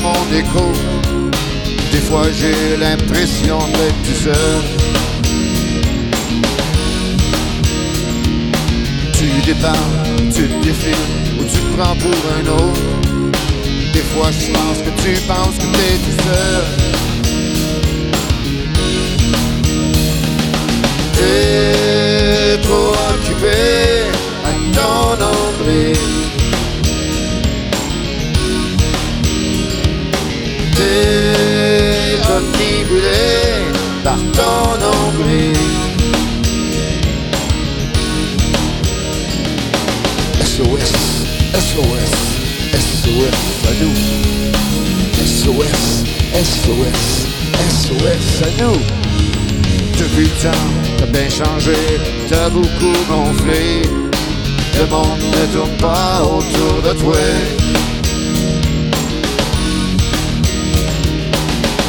mon écho. Des fois j'ai l'impression d'être tout seul. Tu dépends, tu défiles ou tu te prends pour un autre. Des fois je pense que tu penses que t'es tout seul. SOS, SOS, SOS à nous. SOS, SOS, SOS à nous. Depuis le temps, t'as bien changé, t'as beaucoup gonflé. Le monde ne tourne pas autour de toi.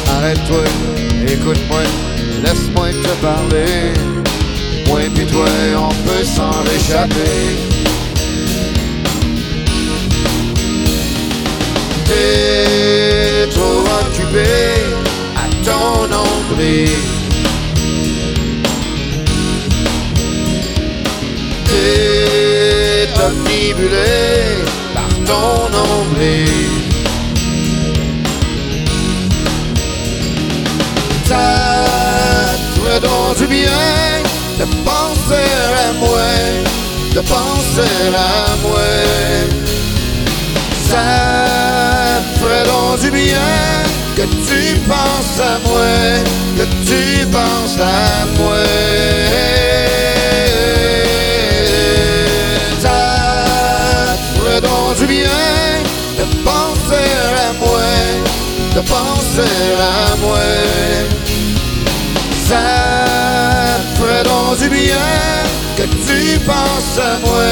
Arrête-toi, écoute-moi, laisse-moi te parler. Moi et toi, on peut s'en échapper. T'es trop occupé à ton nombril. T'es omnibulé par ton nombril. Donc du bien de penser à moi, de penser à moi. Ça ferait donc du bien que tu penses à moi, que tu penses à moi. Ça ferait donc du bien de penser à moi, de penser à moi. Du bien que tu penses à moi,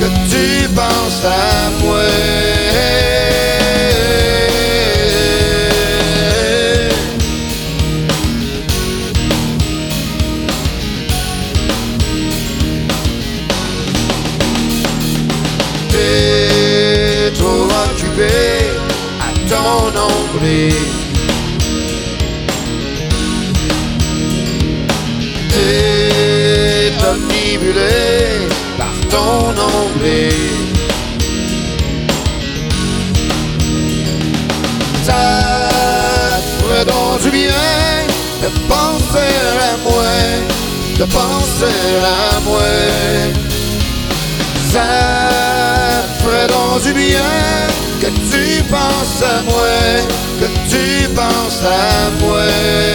que tu penses à moi. T'es trop occupé à ton nombril. Par ton nombril. Ça ferait donc du bien de penser à moi, de penser à moi. Ça ferait donc du bien que tu penses à moi, que tu penses à moi.